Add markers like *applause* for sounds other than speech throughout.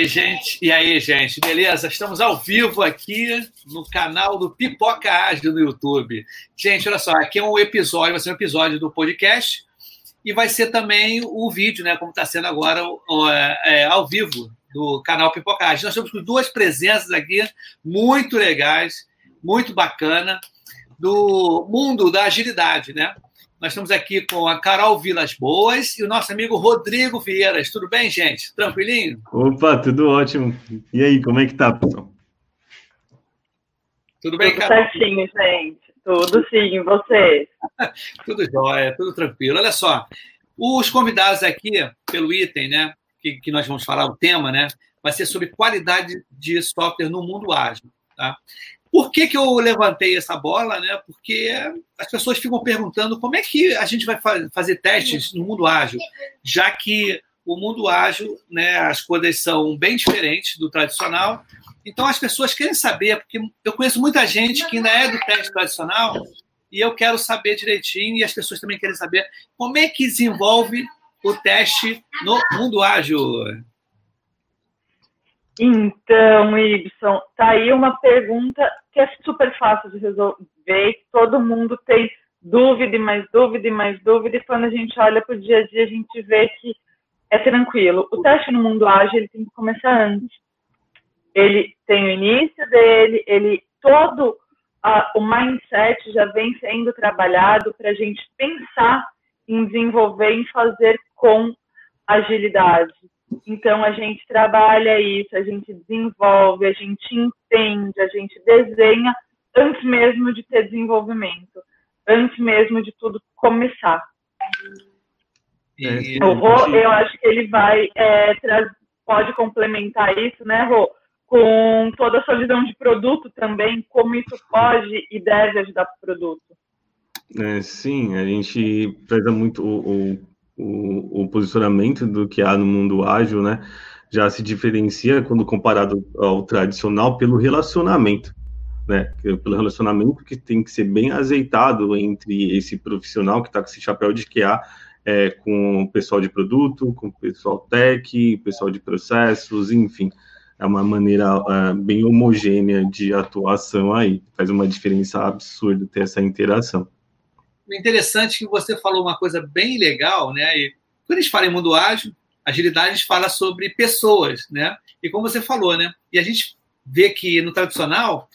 aí, gente? E aí, gente? Beleza? Estamos ao vivo aqui no canal do Pipoca Ágil no YouTube. Gente, olha só, aqui é um episódio, vai ser um episódio do podcast e vai ser também o vídeo, né? Como está sendo agora é, é, ao vivo do canal Pipoca Ágil. Nós temos duas presenças aqui muito legais, muito bacana, do mundo da agilidade, né? Nós estamos aqui com a Carol Vilas Boas e o nosso amigo Rodrigo Vieiras. Tudo bem, gente? Tranquilinho? Opa, tudo ótimo. E aí, como é que tá, pessoal? Tudo bem, tudo Carol? certinho, gente. Tudo sim, você? *laughs* tudo jóia, tudo tranquilo. Olha só, os convidados aqui, pelo item, né, que, que nós vamos falar, o tema, né, vai ser sobre qualidade de software no mundo ágil. Tá? Por que, que eu levantei essa bola? Né? Porque as pessoas ficam perguntando como é que a gente vai fazer testes no mundo ágil, já que o mundo ágil, né, as coisas são bem diferentes do tradicional. Então as pessoas querem saber, porque eu conheço muita gente que ainda é do teste tradicional e eu quero saber direitinho, e as pessoas também querem saber como é que desenvolve o teste no mundo ágil. Então, Ibson, tá aí uma pergunta é super fácil de resolver, todo mundo tem dúvida e mais dúvida e mais dúvida, e quando a gente olha para o dia a dia, a gente vê que é tranquilo. O teste no mundo ágil ele tem que começar antes. Ele tem o início dele, ele todo o mindset já vem sendo trabalhado para a gente pensar em desenvolver, em fazer com agilidade. Então, a gente trabalha isso, a gente desenvolve, a gente entende, a gente desenha antes mesmo de ter desenvolvimento, antes mesmo de tudo começar. E, o Rô, eu acho que ele vai é, pode complementar isso, né, Rô? Com toda a sua visão de produto também, como isso pode e deve ajudar o produto. É, sim, a gente preza muito o, o o, o posicionamento do que há no mundo ágil, né, já se diferencia quando comparado ao tradicional pelo relacionamento, né, pelo relacionamento que tem que ser bem azeitado entre esse profissional que está com esse chapéu de QA é, com o pessoal de produto, com o pessoal tech, pessoal de processos, enfim, é uma maneira é, bem homogênea de atuação aí, faz uma diferença absurda ter essa interação interessante que você falou uma coisa bem legal, né? E quando a gente fala em mundo ágil, agilidade a gente fala sobre pessoas, né? E como você falou, né? E a gente vê que no tradicional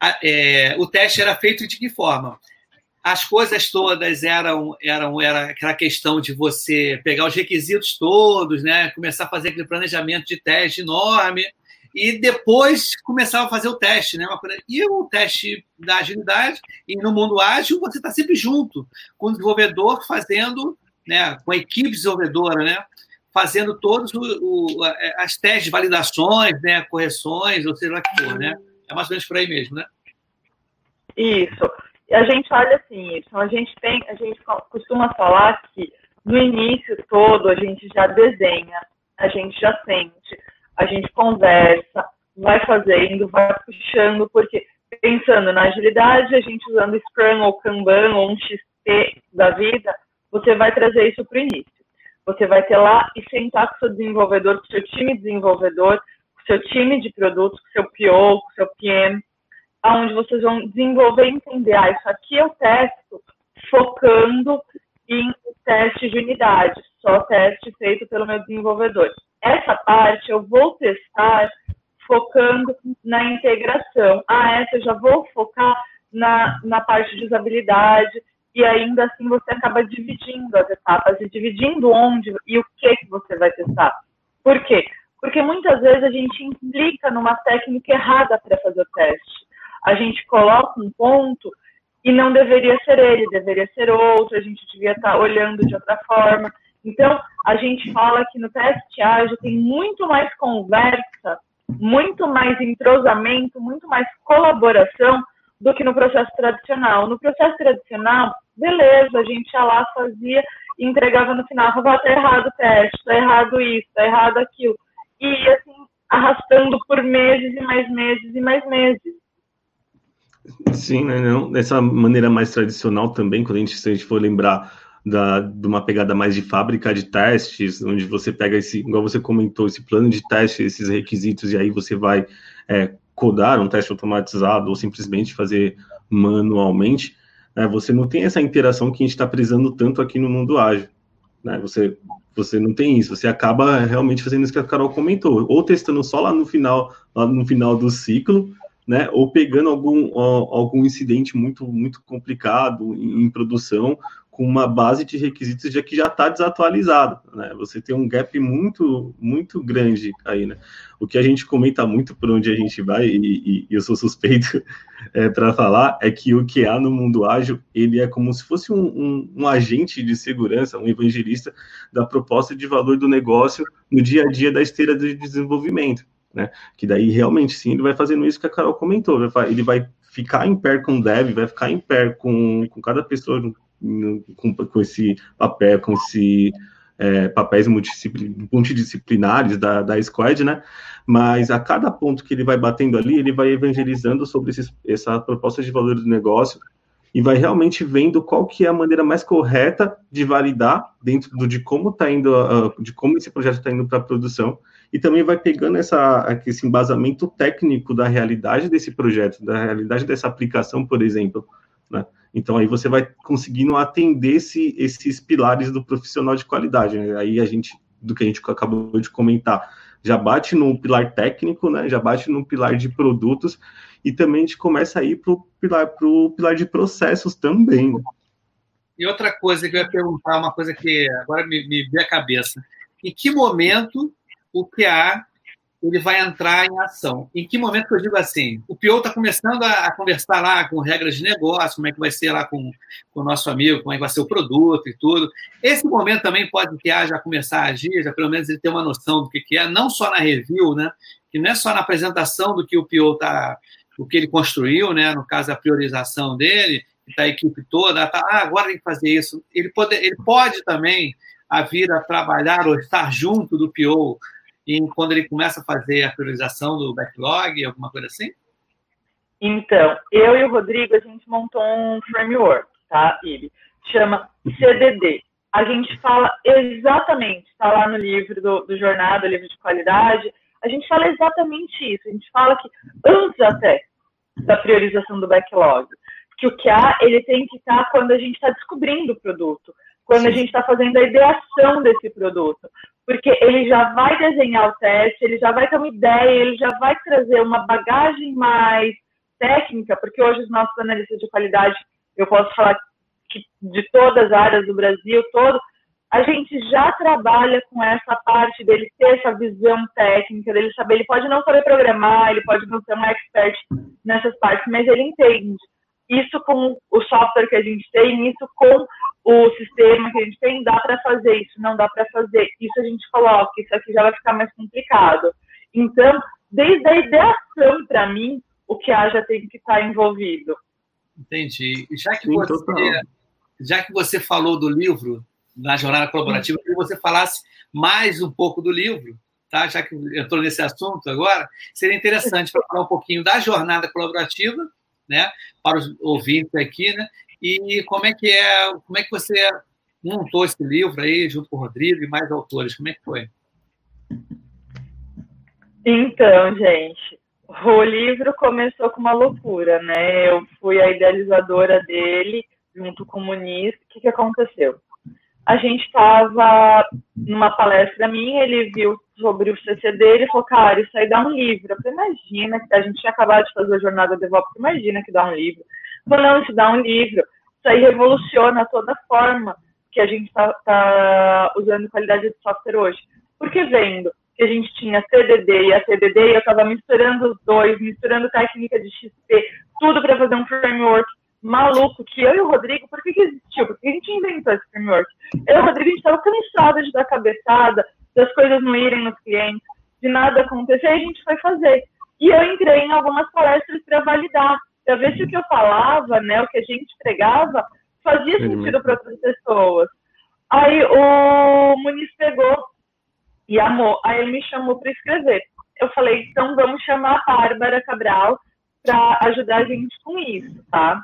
a, é, o teste era feito de que forma? As coisas todas eram, eram era aquela questão de você pegar os requisitos todos, né? Começar a fazer aquele planejamento de teste enorme e depois começava a fazer o teste, né? E o teste da agilidade, e no mundo ágil, você está sempre junto com o desenvolvedor fazendo, né, com a equipe desenvolvedora, né? Fazendo todos o, o, as testes, validações, né, correções, ou seja lá que for, né? É mais ou menos por aí mesmo, né? Isso. A gente olha assim, a gente tem, a gente costuma falar que no início todo a gente já desenha, a gente já sente, a gente conversa, vai fazendo, vai puxando, porque pensando na agilidade, a gente usando Scrum ou Kanban ou um XP da vida, você vai trazer isso para o início. Você vai ter lá e sentar com o seu desenvolvedor, com o seu time desenvolvedor, com o seu time de produtos, com o seu PO, com o seu PM, aonde vocês vão desenvolver e entender, ah, isso aqui eu testo focando em teste de unidade, só teste feito pelo meu desenvolvedor. Essa parte eu vou testar focando na integração. Ah, essa eu já vou focar na, na parte de usabilidade, e ainda assim você acaba dividindo as etapas e dividindo onde e o que, que você vai testar. Por quê? Porque muitas vezes a gente implica numa técnica errada para fazer o teste. A gente coloca um ponto e não deveria ser ele, deveria ser outro, a gente devia estar olhando de outra forma. Então, a gente fala que no teste ágil tem muito mais conversa, muito mais entrosamento, muito mais colaboração do que no processo tradicional. No processo tradicional, beleza, a gente ia lá, fazia entregava no final, falava, tá errado o teste, tá errado isso, tá errado aquilo. E assim, arrastando por meses e mais meses e mais meses. Sim, né, não, dessa maneira mais tradicional também, quando a gente, se a gente for lembrar da, de uma pegada mais de fábrica de testes, onde você pega esse, igual você comentou, esse plano de teste, esses requisitos, e aí você vai é, codar um teste automatizado ou simplesmente fazer manualmente, né, você não tem essa interação que a gente está precisando tanto aqui no mundo ágil. Né? Você, você não tem isso, você acaba realmente fazendo isso que a Carol comentou, ou testando só lá no final, lá no final do ciclo, né, ou pegando algum, algum incidente muito, muito complicado em, em produção, com uma base de requisitos já que já está desatualizada, né? Você tem um gap muito muito grande aí, né? O que a gente comenta muito por onde a gente vai e, e, eu sou suspeito *laughs* é, para falar é que o que há no mundo ágil ele é como se fosse um, um, um, agente de segurança, um evangelista da proposta de valor do negócio no dia a dia da esteira de desenvolvimento, né? Que daí realmente sim ele vai fazendo isso que a Carol comentou, ele vai ficar em pé com o dev, vai ficar em pé com, com cada pessoa com, com esse papel, com esse é, papéis multidisciplinares da, da Squad, né? Mas a cada ponto que ele vai batendo ali, ele vai evangelizando sobre esses, essa proposta de valor do negócio e vai realmente vendo qual que é a maneira mais correta de validar dentro do, de como está indo, uh, de como esse projeto está indo para a produção e também vai pegando essa, esse embasamento técnico da realidade desse projeto, da realidade dessa aplicação, por exemplo, né? Então aí você vai conseguindo atender esse, esses pilares do profissional de qualidade. Né? Aí a gente, do que a gente acabou de comentar, já bate no pilar técnico, né? Já bate no pilar de produtos e também a gente começa a ir para o pilar, pro pilar de processos também. Né? E outra coisa que eu ia perguntar, uma coisa que agora me, me veio a cabeça. Em que momento o QA ele vai entrar em ação. Em que momento que eu digo assim? O PO está começando a, a, conversar lá com regras de negócio, como é que vai ser lá com, com o nosso amigo, como é que vai ser o produto e tudo. Esse momento também pode que já começar a agir, já pelo menos ele ter uma noção do que, que é, não só na review, né? Que não é só na apresentação do que o PO está, o que ele construiu, né? No caso, a priorização dele, está a equipe toda, tá, ah, agora tem que fazer isso. Ele pode, ele pode também a vir a trabalhar ou estar junto do PO e quando ele começa a fazer a priorização do backlog, alguma coisa assim? Então, eu e o Rodrigo, a gente montou um framework, tá, Ibi? Chama CDD. A gente fala exatamente, está lá no livro do, do Jornada, livro de qualidade, a gente fala exatamente isso. A gente fala que antes até da priorização do backlog, que o que há, ele tem que estar tá quando a gente está descobrindo o produto, quando Sim. a gente está fazendo a ideação desse produto porque ele já vai desenhar o teste, ele já vai ter uma ideia, ele já vai trazer uma bagagem mais técnica, porque hoje os nossos analistas de qualidade, eu posso falar que de todas as áreas do Brasil, todo, a gente já trabalha com essa parte dele ter essa visão técnica, dele saber, ele pode não saber programar, ele pode não ser um expert nessas partes, mas ele entende. Isso com o software que a gente tem, isso com o sistema que a gente tem, dá para fazer isso, não dá para fazer, isso a gente coloca, isso aqui já vai ficar mais complicado. Então, desde a ideação, para mim, o que há já tem que estar tá envolvido. Entendi. Já que, você, já que você falou do livro, na jornada colaborativa, eu queria que você falasse mais um pouco do livro, tá? já que entrou nesse assunto agora, seria interessante para falar um pouquinho da jornada colaborativa, né, para os ouvintes aqui, né, e como é que é, como é que você montou esse livro aí junto com o Rodrigo e mais autores? Como é que foi? Então, gente, o livro começou com uma loucura, né? Eu fui a idealizadora dele junto com o Muniz. O que, que aconteceu? A gente estava numa palestra minha, ele viu sobre o CCD, ele falou, cara, isso aí dá um livro. Eu falei, imagina, que a gente tinha acabado de fazer a jornada de DevOps, imagina que dá um livro. Falou, não, isso dá um livro. Isso aí revoluciona toda a forma que a gente está tá usando qualidade de software hoje. Porque vendo que a gente tinha CDD e a CDD, eu estava misturando os dois, misturando técnica de XP, tudo para fazer um framework maluco que eu e o Rodrigo, por que, que existiu? Porque a gente inventou esse framework. Eu e o Rodrigo, a gente estava cansado de dar cabeçada, das coisas não irem nos clientes, de nada acontecer, a gente foi fazer. E eu entrei em algumas palestras para validar para ver se o que eu falava, né, o que a gente pregava, fazia sentido para outras pessoas. Aí o Muniz pegou e amou. Aí ele me chamou para escrever. Eu falei, então vamos chamar a Bárbara Cabral para ajudar a gente com isso, tá?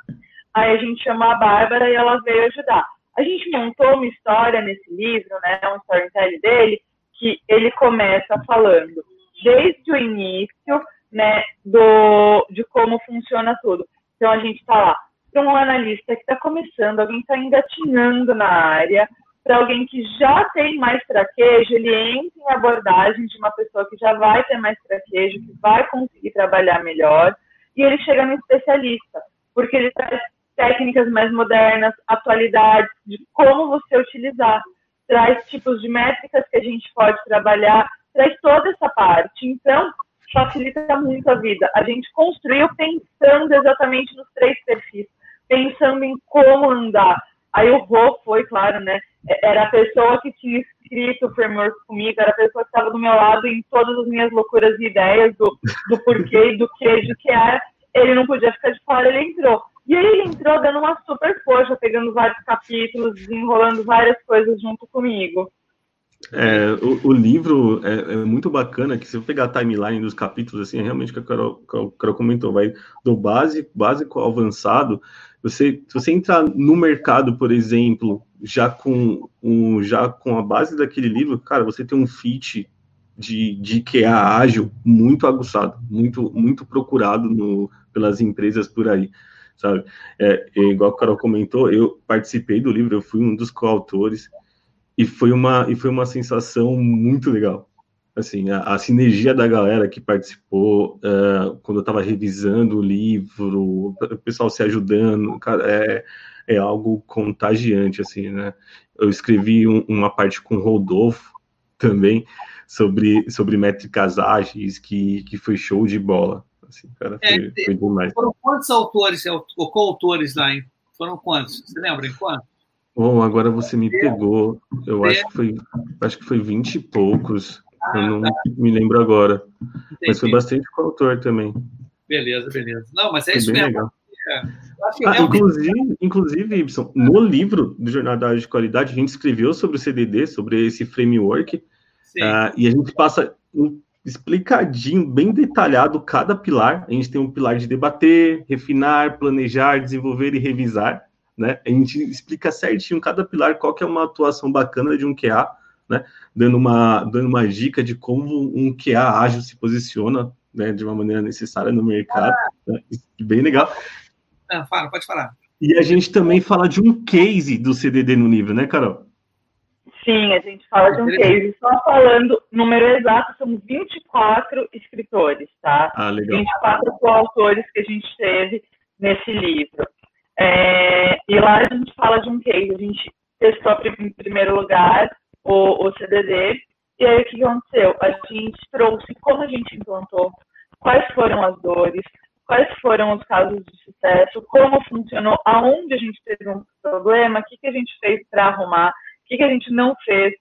Aí a gente chamou a Bárbara e ela veio ajudar. A gente montou uma história nesse livro, né, um storytelling dele, que ele começa falando desde o início, né, do, de como funciona tudo. Então a gente está lá para um analista que está começando, alguém está engatinhando na área, para alguém que já tem mais traquejo, ele entra em abordagem de uma pessoa que já vai ter mais traquejo, que vai conseguir trabalhar melhor, e ele chega no especialista, porque ele traz técnicas mais modernas, atualidades de como você utilizar, traz tipos de métricas que a gente pode trabalhar, traz toda essa parte. Então, facilita muito a vida. A gente construiu pensando exatamente nos três perfis, pensando em como andar. Aí o Rô foi, claro, né? Era a pessoa que tinha escrito o framework comigo, era a pessoa que estava do meu lado em todas as minhas loucuras e ideias do, do porquê, do que, do que era. Ele não podia ficar de fora, ele entrou. E aí ele entrou dando uma super força, pegando vários capítulos, desenrolando várias coisas junto comigo. É, o, o, livro é, é, muito bacana, que se eu pegar a timeline dos capítulos, assim, é realmente o que a Carol, a Carol comentou, vai do básico, básico ao avançado. Você, se você entrar no mercado, por exemplo, já com, um, já com a base daquele livro, cara, você tem um fit de, de QA ágil muito aguçado, muito, muito procurado no, pelas empresas por aí sabe? É, igual o Carol comentou, eu participei do livro, eu fui um dos coautores e foi uma e foi uma sensação muito legal. Assim, a, a sinergia da galera que participou uh, quando eu estava revisando o livro, o pessoal se ajudando, cara, é, é algo contagiante, assim, né? Eu escrevi um, uma parte com o Rodolfo também sobre, sobre métricas ágeis, que, que foi show de bola. Assim, cara, é, foi, é, foi demais. Foram quantos autores ou coautores lá? Hein? Foram quantos? Você lembra em quantos? Bom, agora você me pegou. Eu acho que foi, acho que foi 20 e poucos. Ah, eu não tá. me lembro agora. Entendi. Mas foi bastante coautor também. Beleza, beleza. Não, mas é foi isso mesmo. Legal. É. Ah, inclusive, inclusive, Ibson, no livro do Jornada de Qualidade, a gente escreveu sobre o CDD, sobre esse framework, uh, e a gente passa um explicadinho, bem detalhado cada pilar. A gente tem um pilar de debater, refinar, planejar, desenvolver e revisar. Né? A gente explica certinho cada pilar qual que é uma atuação bacana de um QA, né? dando, uma, dando uma dica de como um QA ágil se posiciona né? de uma maneira necessária no mercado. Né? Bem legal. Ah, fala, pode falar. E a gente também fala de um case do CDD no livro, né, Carol? Sim, a gente fala de um case. Só falando, número exato, são 24 escritores, tá? Ah, legal. 24 coautores que a gente teve nesse livro. É, e lá a gente fala de um case. A gente testou em primeiro lugar o, o CDD. E aí o que aconteceu? A gente trouxe como a gente implantou, quais foram as dores, quais foram os casos de sucesso, como funcionou, aonde a gente teve um problema, o que, que a gente fez para arrumar que, que a gente não fez,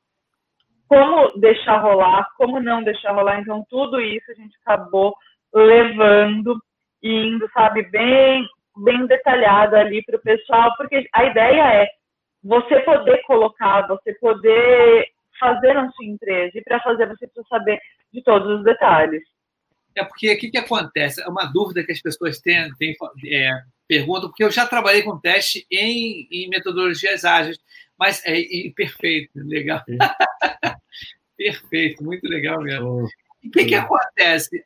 como deixar rolar, como não deixar rolar. Então, tudo isso a gente acabou levando e indo, sabe, bem, bem detalhado ali para o pessoal, porque a ideia é você poder colocar, você poder fazer na sua empresa, e para fazer você precisa saber de todos os detalhes. É porque o que, que acontece? É uma dúvida que as pessoas têm, têm é, perguntam, porque eu já trabalhei com teste em, em metodologias ágeis mas é e, perfeito, legal. *laughs* perfeito, muito legal mesmo. O que, que acontece?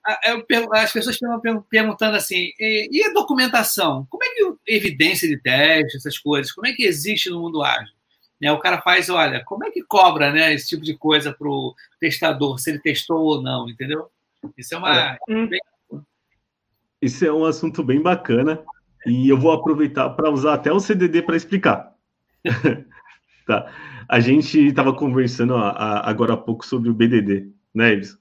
As pessoas estão perguntando assim: e a documentação? Como é que evidência de teste, essas coisas, como é que existe no mundo ágil? Né, o cara faz, olha, como é que cobra né, esse tipo de coisa para o testador, se ele testou ou não, entendeu? Isso é uma. Hum. Isso é um assunto bem bacana e eu vou aproveitar para usar até o CDD para explicar. *laughs* Tá. A gente estava conversando a, agora há pouco sobre o BDD, né, Edson?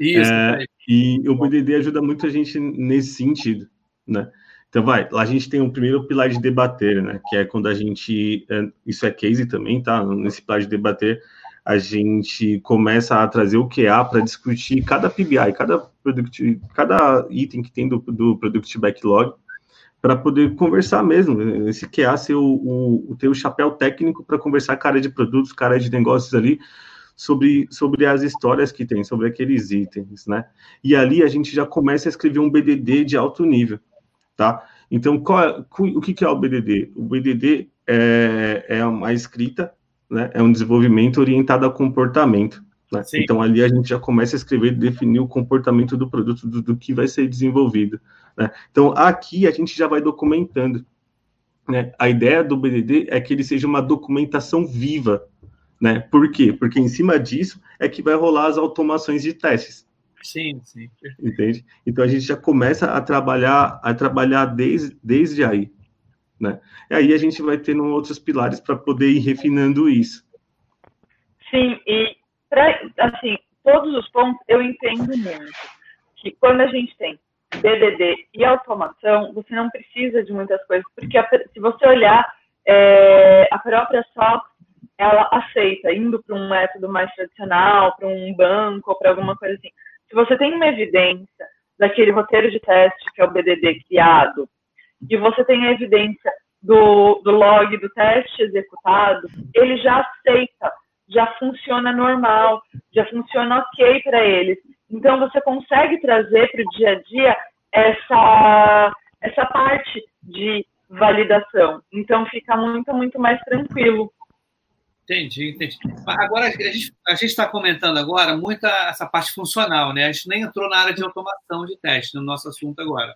Isso. É, e o BDD ajuda muito a gente nesse sentido, né? Então, vai, lá a gente tem o um primeiro pilar de debater, né? Que é quando a gente. É, isso é case também, tá? Nesse pilar de debater, a gente começa a trazer o QA para discutir cada PBI, cada, product, cada item que tem do, do Product Backlog, para poder conversar mesmo. Esse QA ser o, o, ter o chapéu técnico para conversar com a área de produtos, com a área de negócios ali, sobre, sobre as histórias que tem, sobre aqueles itens, né? E ali a gente já começa a escrever um BDD de alto nível, tá? Então, qual é, o que, que é o BDD? O BDD é, é uma escrita, né, é um desenvolvimento orientado a comportamento. Né? Então, ali a gente já começa a escrever e definir o comportamento do produto, do, do que vai ser desenvolvido. Né? Então, aqui a gente já vai documentando. Né? A ideia do BDD é que ele seja uma documentação viva. Né? Por quê? Porque em cima disso é que vai rolar as automações de testes. Sim, sim. Entende? Então a gente já começa a trabalhar, a trabalhar desde, desde aí. Né? E aí a gente vai tendo outros pilares para poder ir refinando isso. Sim, e pra, assim, todos os pontos eu entendo muito. Que quando a gente tem BDD e automação, você não precisa de muitas coisas, porque a, se você olhar, é, a própria SOX, ela aceita, indo para um método mais tradicional, para um banco, ou para alguma coisa assim se você tem uma evidência daquele roteiro de teste que é o BDD criado, e você tem a evidência do, do log do teste executado, ele já aceita, já funciona normal, já funciona ok para eles. Então, você consegue trazer para o dia a dia essa, essa parte de validação. Então, fica muito, muito mais tranquilo. Entendi, entendi. Agora, a gente está comentando agora muito essa parte funcional, né? A gente nem entrou na área de automação de teste, no nosso assunto agora.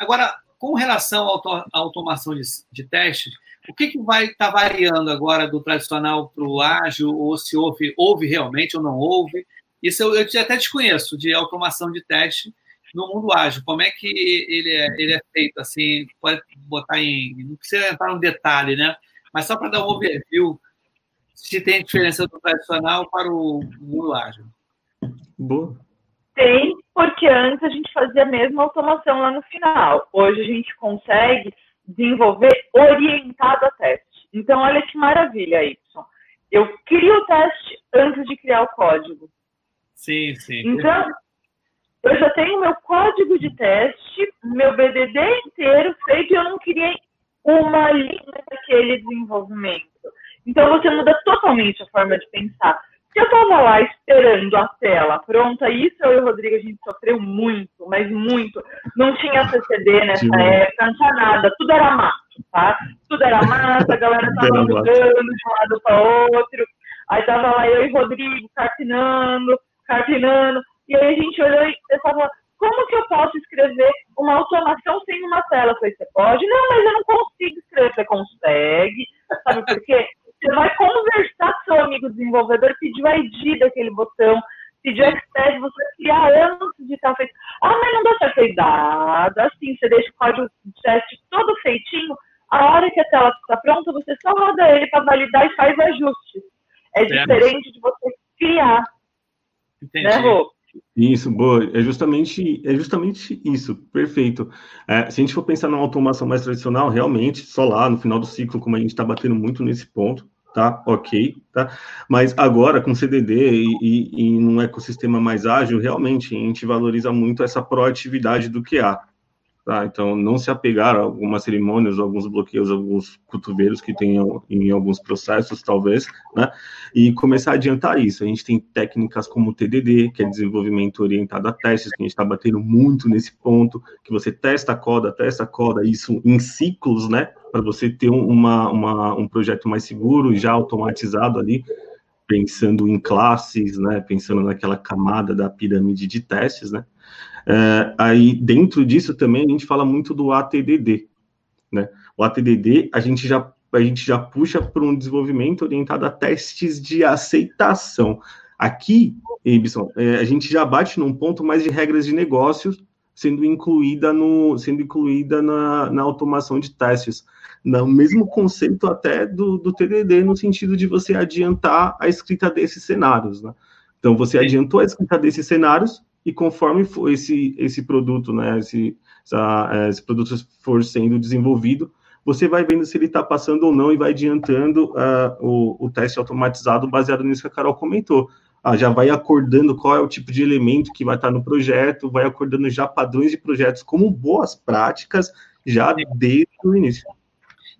Agora, com relação à automação de, de testes, o que, que vai estar tá variando agora do tradicional para o ágil, ou se houve, houve realmente ou não houve? Isso eu, eu até desconheço, de automação de teste no mundo ágil. Como é que ele é, ele é feito, assim, pode botar em... Não precisa entrar no detalhe, né? Mas só para dar um overview se tem diferença do tradicional para o mundo ágil. Boa. Tem, porque antes a gente fazia a mesma automação lá no final. Hoje a gente consegue desenvolver orientado a teste. Então, olha que maravilha, Y. Eu crio o teste antes de criar o código. Sim, sim. Então, eu já tenho meu código de teste, meu BDD inteiro feito e eu não criei uma linha daquele desenvolvimento. Então você muda totalmente a forma de pensar. Eu estava lá esperando a tela pronta, isso eu e o Rodrigo a gente sofreu muito, mas muito. Não tinha CCD nessa Sim. época, não tinha nada, tudo era mato, tá? Tudo era mato, a galera tava mudando de um lado para outro. Aí tava lá eu e o Rodrigo carpinando, carpinando. E aí a gente olhou e pensava, como que eu posso escrever uma automação sem uma tela? Eu falei, você pode? Não, mas eu não consigo escrever. Você consegue, sabe por quê? Você vai conversar com seu amigo desenvolvedor, pedir o ID daquele botão, pedir o expert, você vai criar anos de estar feito. Ah, mas não dá certo. Aí dá, dá assim, você deixa o código de teste todo feitinho, a hora que a tela está pronta, você só roda ele para validar e faz ajustes. É diferente de você criar. Entendi. Né, Rô? Isso, boa. É justamente, é justamente isso, perfeito. É, se a gente for pensar numa automação mais tradicional, realmente, só lá no final do ciclo, como a gente está batendo muito nesse ponto, tá? Ok, tá? Mas agora, com CDD e, e, e num ecossistema mais ágil, realmente, a gente valoriza muito essa proatividade do há. Tá? Então, não se apegar a algumas cerimônias, alguns bloqueios, alguns cotovelos que tem em alguns processos, talvez, né? E começar a adiantar isso. A gente tem técnicas como o TDD, que é desenvolvimento orientado a testes, que a gente está batendo muito nesse ponto, que você testa a coda, testa a coda, isso em ciclos, né? Para você ter uma, uma, um projeto mais seguro, já automatizado ali, pensando em classes, né? Pensando naquela camada da pirâmide de testes, né? É, aí, dentro disso também, a gente fala muito do ATDD, né? O ATDD, a gente já, a gente já puxa para um desenvolvimento orientado a testes de aceitação. Aqui, Ibson, é, a gente já bate num ponto mais de regras de negócios sendo incluída, no, sendo incluída na, na automação de testes. No mesmo conceito até do, do TDD, no sentido de você adiantar a escrita desses cenários, né? Então, você adiantou a escrita desses cenários, e conforme for esse, esse produto, né, esse, essa, é, esse produto for sendo desenvolvido, você vai vendo se ele está passando ou não e vai adiantando uh, o, o teste automatizado baseado nisso que a Carol comentou. Ah, já vai acordando qual é o tipo de elemento que vai estar tá no projeto, vai acordando já padrões de projetos como boas práticas já desde o início.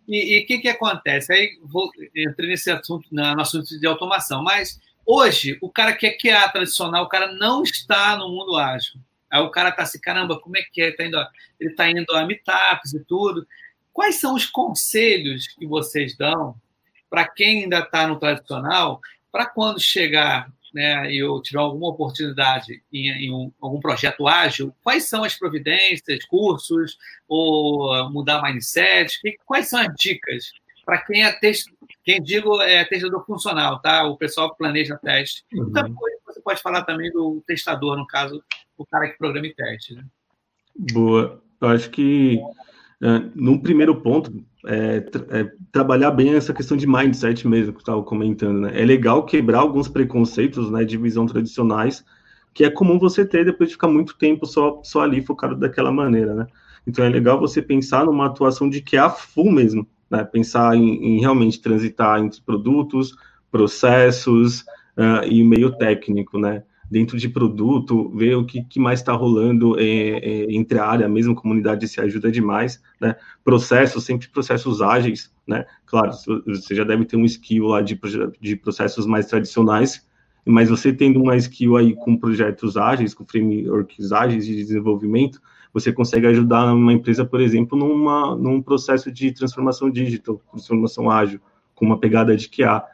E o que, que acontece? Aí vou entrar nesse assunto, no assunto de automação, mas Hoje, o cara que é QA tradicional, o cara não está no mundo ágil. Aí o cara está assim, caramba, como é que é? Tá indo a, ele está indo a meetups e tudo. quais são os conselhos que vocês dão para quem ainda está no tradicional, para quando chegar né, e eu tiver alguma oportunidade em, em um, algum projeto ágil, quais são as providências, cursos, ou mudar mindset? Quais são as dicas para quem é teste, quem digo é testador funcional, tá? O pessoal que planeja teste. Uhum. Então, você pode falar também do testador, no caso, o cara que programa e teste. Né? Boa. Eu acho que, uh, num primeiro ponto, é, é, trabalhar bem essa questão de mindset mesmo, que eu estava comentando. Né? É legal quebrar alguns preconceitos né, de visão tradicionais, que é comum você ter depois de ficar muito tempo só, só ali focado daquela maneira. Né? Então é legal você pensar numa atuação de que é a full mesmo, né? pensar em, em realmente transitar entre produtos, processos uh, e meio técnico, né? dentro de produto, ver o que, que mais está rolando é, é, entre a área, mesmo comunidade se ajuda demais, né? Processos, sempre processos ágeis, né? Claro, você já deve ter um skill lá de, de processos mais tradicionais, mas você tendo uma skill aí com projetos ágeis, com frameworks ágeis de desenvolvimento, você consegue ajudar uma empresa, por exemplo, numa, num processo de transformação digital, transformação ágil, com uma pegada de QA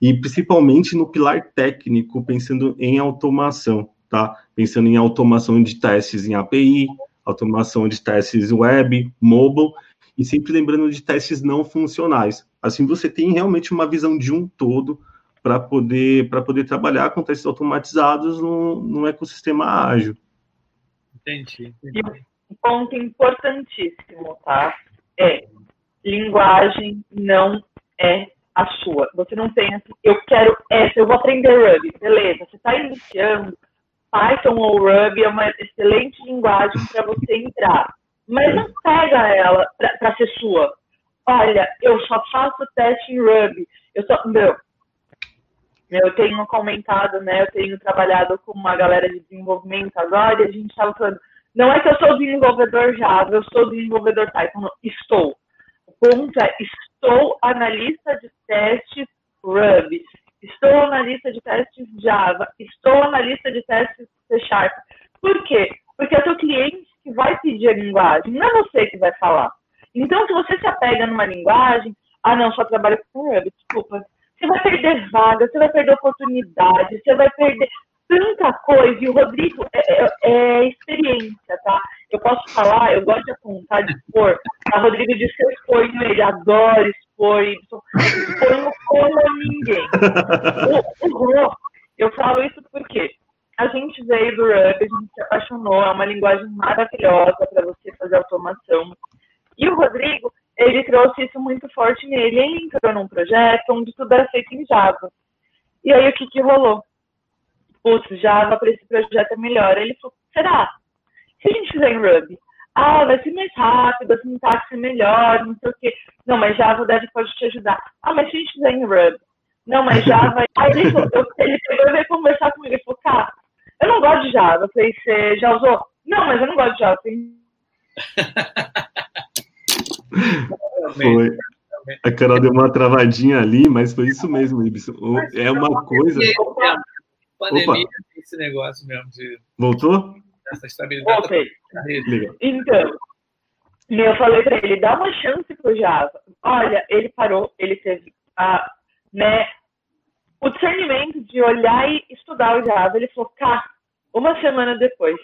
e principalmente no pilar técnico, pensando em automação, tá? Pensando em automação de testes em API, automação de testes web, mobile, e sempre lembrando de testes não funcionais. Assim você tem realmente uma visão de um todo para poder poder trabalhar com testes automatizados no, no ecossistema ágil. Entendi. E um ponto importantíssimo, tá? É linguagem não é a sua. Você não assim, eu quero essa, eu vou aprender Ruby. Beleza, você está iniciando. Python ou Ruby é uma excelente linguagem para você entrar. Mas não pega ela para ser sua. Olha, eu só faço teste em Ruby. Eu só. Meu, eu tenho comentado, né? Eu tenho trabalhado com uma galera de desenvolvimento agora e a gente estava falando. Não é que eu sou desenvolvedor Java, eu sou desenvolvedor Python. Estou. O ponto é, estou analista de testes Ruby, estou analista de testes Java, estou analista de testes C Sharp. Por quê? Porque é o teu cliente que vai pedir a linguagem, não é você que vai falar. Então, se você se apega numa linguagem, ah, não, só trabalho com Ruby, desculpa, você vai perder vaga, você vai perder oportunidade, você vai perder tanta coisa. E o Rodrigo é, é, é experiência, tá? Eu posso falar, eu gosto de apontar, de expor. A Rodrigo disse que eu exponho ele, adoro expor, exponho como ninguém. O, o Rô, eu falo isso porque a gente veio do Ruby, a gente se apaixonou, é uma linguagem maravilhosa para você fazer automação. E o Rodrigo, ele trouxe isso muito forte nele. Ele entrou num projeto onde tudo era feito em Java. E aí o que, que rolou? Putz, Java para esse projeto é melhor. Ele falou, será? Se a gente fizer em Ruby, ah, vai ser mais rápido, a sintaxe é melhor, não sei o quê. Não, mas Java deve pode te ajudar. Ah, mas se a gente fizer em Ruby. Não, mas Java. *laughs* Aí ele, eu, ele pegou e veio conversar comigo. Ele falou, cara, eu não gosto de Java. Eu falei, você já usou? Não, mas eu não gosto de Java. *laughs* Foi. A Carol deu uma travadinha ali, mas foi isso mesmo, Ibson. É uma coisa. Pandemia, esse negócio mesmo de. Voltou? essa estabilidade. Voltei. Então, eu falei para ele, dá uma chance pro Java. Olha, ele parou, ele teve a, né, o discernimento de olhar e estudar o Java. Ele falou, cá, uma semana depois,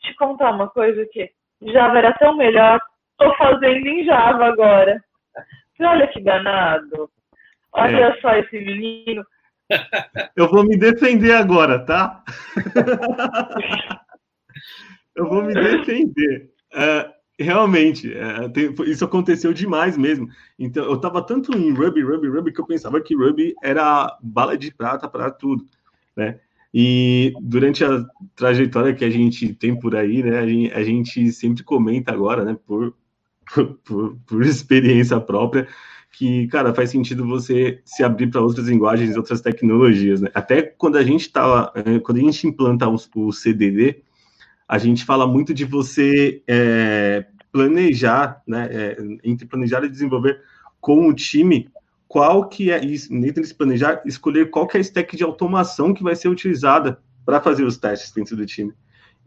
te contar uma coisa que Java era tão melhor, tô fazendo em Java agora. Olha que danado. Olha é. só esse menino. *laughs* Eu vou me defender agora, tá? *laughs* Eu vou me defender. É, realmente, é, tem, isso aconteceu demais mesmo. Então, eu estava tanto em Ruby, Ruby, Ruby, que eu pensava que Ruby era bala de prata para tudo, né? E durante a trajetória que a gente tem por aí, né, a gente, a gente sempre comenta agora, né, por, por, por, experiência própria, que, cara, faz sentido você se abrir para outras linguagens, outras tecnologias, né? Até quando a gente tá, é, quando a gente implanta o, CDD, a gente fala muito de você é, planejar, né, é, entre planejar e desenvolver com o time, qual que é, dentro desse planejar, escolher qual que é a stack de automação que vai ser utilizada para fazer os testes dentro do time.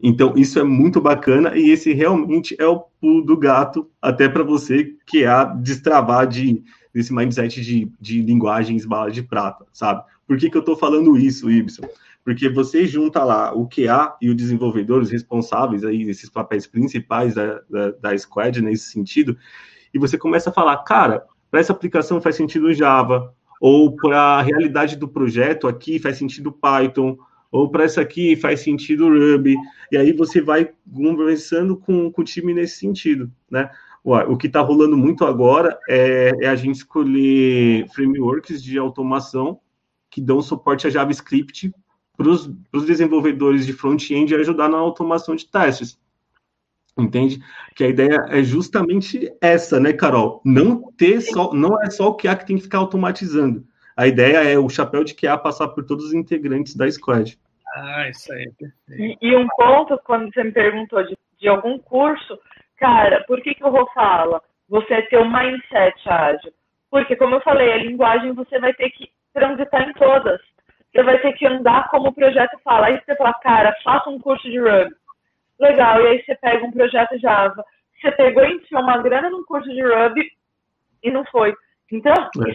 Então, isso é muito bacana e esse realmente é o pulo do gato, até para você que é destravar de, desse mindset de, de linguagens bala de prata, sabe? Por que, que eu estou falando isso, Ibson? Porque você junta lá o QA e o desenvolvedor, os responsáveis aí, esses papéis principais da, da, da Squad nesse sentido, e você começa a falar, cara, para essa aplicação faz sentido Java, ou para a realidade do projeto aqui faz sentido Python, ou para essa aqui faz sentido Ruby, e aí você vai conversando com, com o time nesse sentido, né? O que está rolando muito agora é, é, a gente escolher frameworks de automação que dão suporte a JavaScript para os desenvolvedores de front-end ajudar na automação de testes. Entende? Que a ideia é justamente essa, né, Carol? Não ter só, não é só o QA que tem que ficar automatizando. A ideia é o chapéu de QA passar por todos os integrantes da squad. Ah, isso aí. E, e, um ponto, quando você me perguntou de, de algum curso, cara, por que, que o Rô fala? Você ter um mindset ágil. Porque, como eu falei, a linguagem você vai ter que transitar em todas. Você vai ter que andar como o projeto fala. Aí você fala, cara, faça um curso de Ruby legal, e aí você pega um projeto Java, você pegou e enfiou uma grana num curso de Ruby e não foi. Então,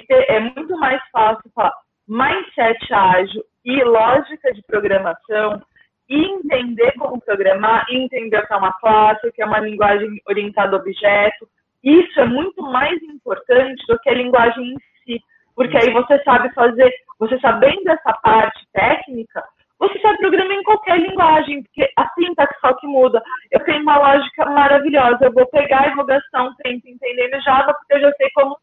é, é muito mais fácil falar mindset ágil e lógica de programação e entender como programar, entender o que é uma classe, o que é uma linguagem orientada a objeto. Isso é muito mais importante do que a linguagem em si, porque aí você sabe fazer, você sabendo essa parte técnica, você sabe programar em qualquer linguagem, porque a sintaxe só que muda. Eu tenho uma lógica maravilhosa. Eu vou pegar e vou gastar um tempo entendendo Java, porque eu já sei como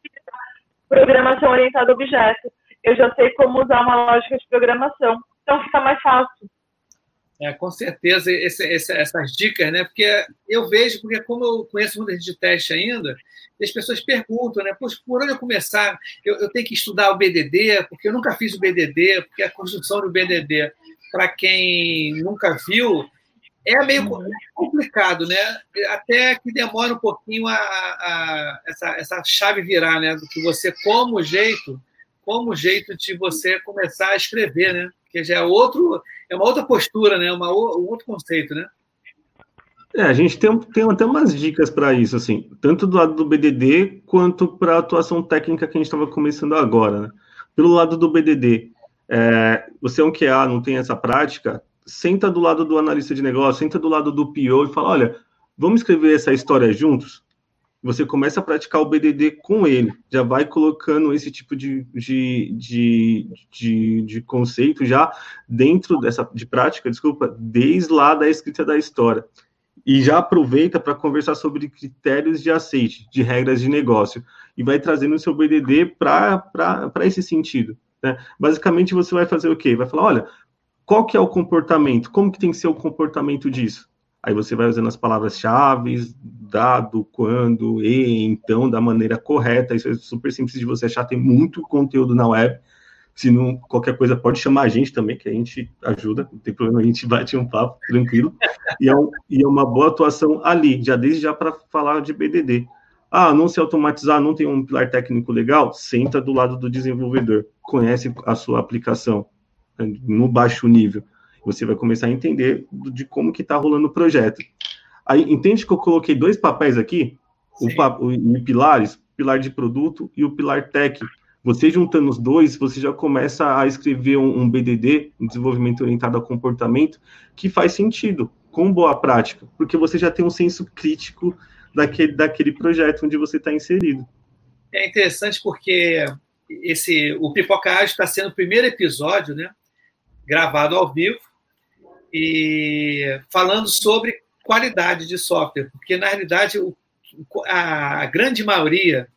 programação orientada a objeto. Eu já sei como usar uma lógica de programação. Então fica mais fácil. É, com certeza, esse, esse, essas dicas, né? Porque eu vejo, porque como eu conheço muita gente de teste ainda, as pessoas perguntam, né? Poxa, por onde eu começar? Eu, eu, tenho que estudar o BDD, porque eu nunca fiz o BDD, porque a construção do BDD para quem nunca viu, é meio complicado, né? Até que demora um pouquinho a, a, essa, essa chave virar, né? Do que você, como jeito, como jeito de você começar a escrever, né? Que já é outro, é uma outra postura, né? Uma, um outro conceito, né? É, a gente tem, tem até umas dicas para isso, assim, tanto do lado do BDD quanto para a atuação técnica que a gente estava começando agora, né? Pelo lado do BDD, é, você é um QA, não tem essa prática, senta do lado do analista de negócio, senta do lado do PO e fala, olha, vamos escrever essa história juntos? Você começa a praticar o BDD com ele, já vai colocando esse tipo de, de, de, de, de conceito já dentro dessa de prática, desculpa, desde lá da escrita da história. E já aproveita para conversar sobre critérios de aceite, de regras de negócio, e vai trazendo o seu BDD para esse sentido. Né? Basicamente, você vai fazer o quê? Vai falar, olha, qual que é o comportamento? Como que tem que ser o comportamento disso? Aí você vai usando as palavras-chave, dado, quando, e, então, da maneira correta. Isso é super simples de você achar, tem muito conteúdo na web. Se não, qualquer coisa, pode chamar a gente também, que a gente ajuda, não tem problema, a gente bate um papo tranquilo. E é, um, e é uma boa atuação ali, já desde já para falar de BDD. Ah, não se automatizar, não tem um pilar técnico legal? Senta do lado do desenvolvedor, conhece a sua aplicação no baixo nível. Você vai começar a entender de como que está rolando o projeto. Aí, entende que eu coloquei dois papéis aqui? O, o, pilares, pilar de produto e o pilar tech. Você juntando os dois, você já começa a escrever um, um BDD, um desenvolvimento orientado a comportamento, que faz sentido, com boa prática, porque você já tem um senso crítico daquele, daquele projeto onde você está inserido. É interessante porque esse o Pipoca está sendo o primeiro episódio, né, gravado ao vivo e falando sobre qualidade de software, porque na realidade o, a grande maioria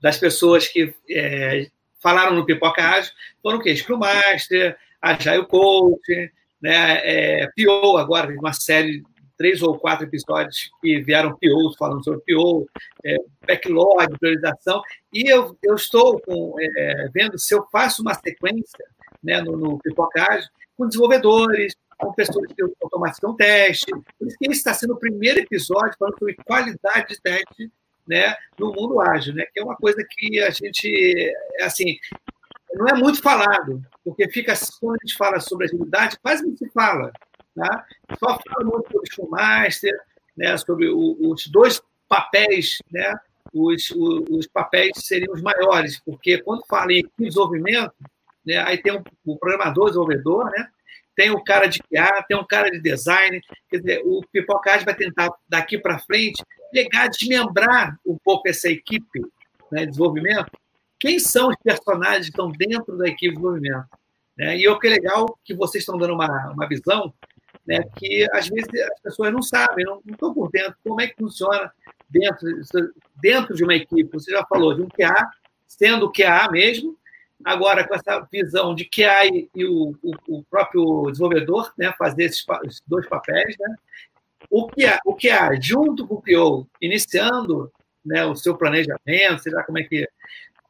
das pessoas que é, falaram no Pipoca Ágil foram o quê? Scrum Master, Agile Coach, né, é, PO agora, uma série três ou quatro episódios que vieram PO, falando sobre PO, é, backlog, priorização, e eu, eu estou com, é, vendo se eu faço uma sequência né, no, no Pipocage com desenvolvedores, com pessoas que automatizam teste. Por isso que esse está sendo o primeiro episódio falando sobre qualidade de teste né, no mundo ágil, né, que é uma coisa que a gente, assim, não é muito falado, porque fica, quando a gente fala sobre agilidade, quase não se fala Tá? Só fala muito sobre o Scrum Master, né, sobre o, os dois papéis, né, os, os, os, papéis seriam os maiores, porque quando fala em desenvolvimento, né, aí tem um, o programador, desenvolvedor, né, tem o cara de QA, tem um cara de design, quer dizer, o Pipocard vai tentar, daqui para frente, pegar, desmembrar um pouco essa equipe né, de desenvolvimento. Quem são os personagens que estão dentro da equipe de desenvolvimento? Né? E o que é legal que vocês estão dando uma, uma visão né, que às vezes as pessoas não sabem, não, não estão por dentro como é que funciona dentro, dentro de uma equipe. Você já falou de um QA, sendo o QA mesmo, agora com essa visão de QA e, e o, o, próprio desenvolvedor né, fazer esses, esses dois papéis, né? o QA, o QA junto com o PO, iniciando né, o seu planejamento, sei lá como é que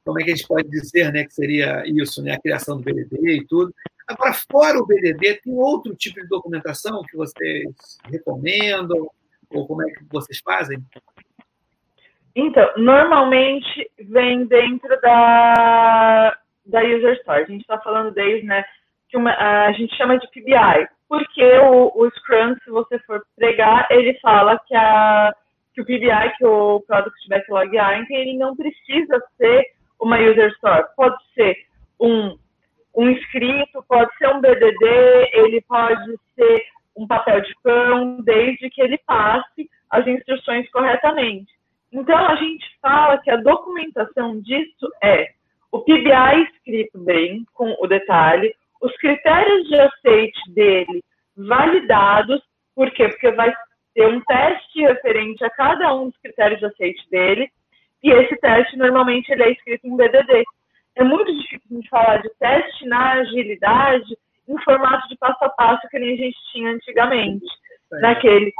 como é que a gente pode dizer né, que seria isso, né, a criação do BDD e tudo. Agora, fora o BDD, tem outro tipo de documentação que vocês recomendam? Ou como é que vocês fazem? Então, normalmente vem dentro da, da User Story. A gente está falando desde, né, que uma, a gente chama de PBI, porque o, o Scrum, se você for pregar, ele fala que, a, que o PBI, que o Product Backlog Item, ele não precisa ser uma User Story. Pode ser um um inscrito, pode ser um BDD, ele pode ser um papel de pão, desde que ele passe as instruções corretamente. Então, a gente fala que a documentação disso é o PBI escrito bem, com o detalhe, os critérios de aceite dele validados, por quê? Porque vai ter um teste referente a cada um dos critérios de aceite dele, e esse teste normalmente ele é escrito em BDD é muito difícil de falar de teste na agilidade em formato de passo a passo que nem a gente tinha antigamente. É. Naquele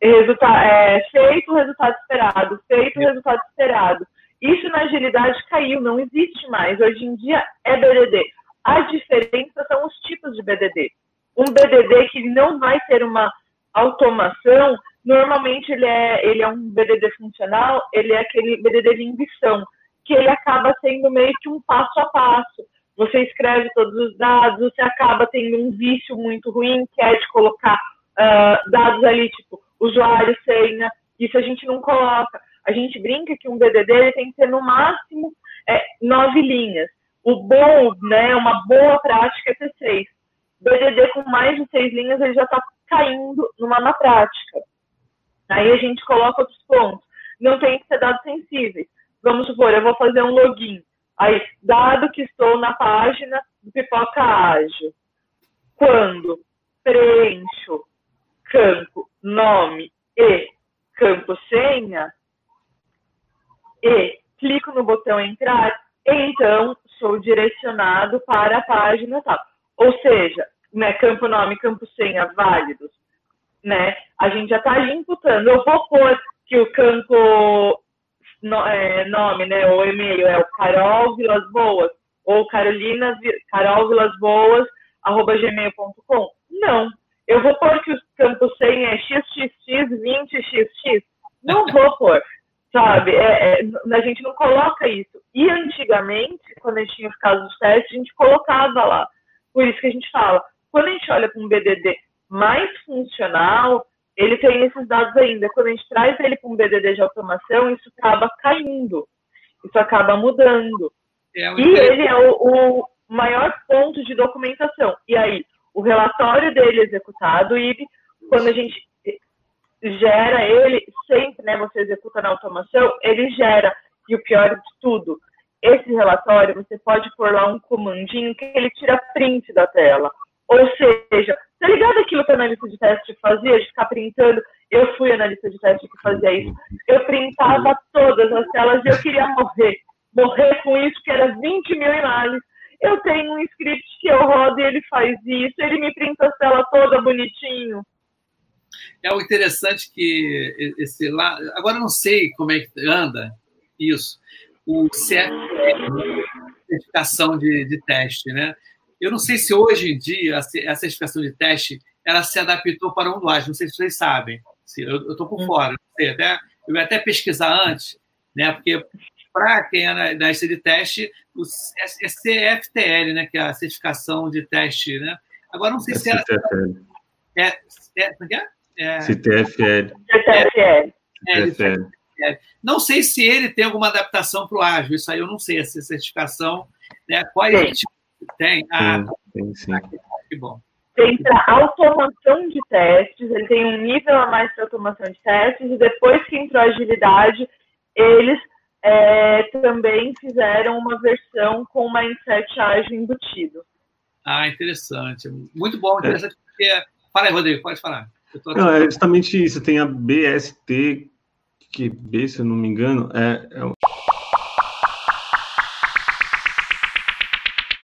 é, feito o resultado esperado, feito o resultado esperado. Isso na agilidade caiu, não existe mais. Hoje em dia é BDD. A diferença são os tipos de BDD. Um BDD que não vai ter uma automação, normalmente ele é, ele é um BDD funcional, ele é aquele BDD de ambição que ele acaba sendo meio que um passo a passo. Você escreve todos os dados, você acaba tendo um vício muito ruim, que é de colocar uh, dados ali, tipo, usuário, senha. Isso a gente não coloca. A gente brinca que um BDD tem que ter no máximo é, nove linhas. O bom, né, uma boa prática é ter seis. BDD com mais de seis linhas, ele já está caindo numa má prática. Aí a gente coloca outros pontos. Não tem que ser dados sensíveis vamos supor, eu vou fazer um login. Aí, dado que estou na página do Pipoca Ágil, quando preencho campo nome e campo senha e clico no botão entrar, então sou direcionado para a página tal. Ou seja, né, campo nome, campo senha válidos, né? A gente já está imputando. Eu vou pôr que o campo no, é, nome, né, ou e-mail é o Carol Vilas Boas ou Carolina Carol Vilas Boas arroba gmail.com. Não, eu vou pôr que o campo 100 é xxx20xx. Não vou pôr, sabe? É, é, a gente não coloca isso. E antigamente, quando a gente tinha os casos de teste, a gente colocava lá. Por isso que a gente fala, quando a gente olha para um BDD mais funcional, ele tem esses dados ainda. Quando a gente traz ele para um BDD de automação, isso acaba caindo, isso acaba mudando. É e ele é o, o, maior ponto de documentação. E aí, o relatório dele executado, e quando a gente gera ele, sempre, né, você executa na automação, ele gera, e o pior de tudo, esse relatório, você pode pôr lá um comandinho que ele tira print da tela. Ou seja, tá ligado aquilo que a analista de teste fazia, de ficar printando? Eu fui analista de teste que fazia isso. Eu printava todas as telas e eu queria morrer. Morrer com isso, que era 20 mil imagens. Eu tenho um script que eu rodo e ele faz isso, ele me printa a tela toda bonitinho. É o interessante que esse lá. Agora eu não sei como é que anda isso. O CFP, certificação de, de teste, né? Eu não sei se hoje em dia essa certificação de teste ela se adaptou para o Ondulage, não sei se vocês sabem. Eu estou por hum. fora, não sei, até, eu ia até pesquisar antes, né? Porque para quem é na, na de teste, o é CFTL, né? Que é a certificação de teste, né? Agora não sei se era, É, é, como é é? É, CTFL. CTFL. é, CTFL. Não sei se ele tem alguma adaptação para o ágil, isso aí eu não sei, essa certificação, né? Quais Tem. tem? Ah, Tem, sim. que bom. Tem para automação de testes, ele tem um nível a mais para automação de testes, e depois que entrou a agilidade, eles é, também fizeram uma versão com o mindset ágil embutido. Ah, interessante. Muito bom, interessante, porque. Fala aí, Rodrigo, pode falar. Não, é justamente isso. Tem a BST, que B, se eu não me engano, é, é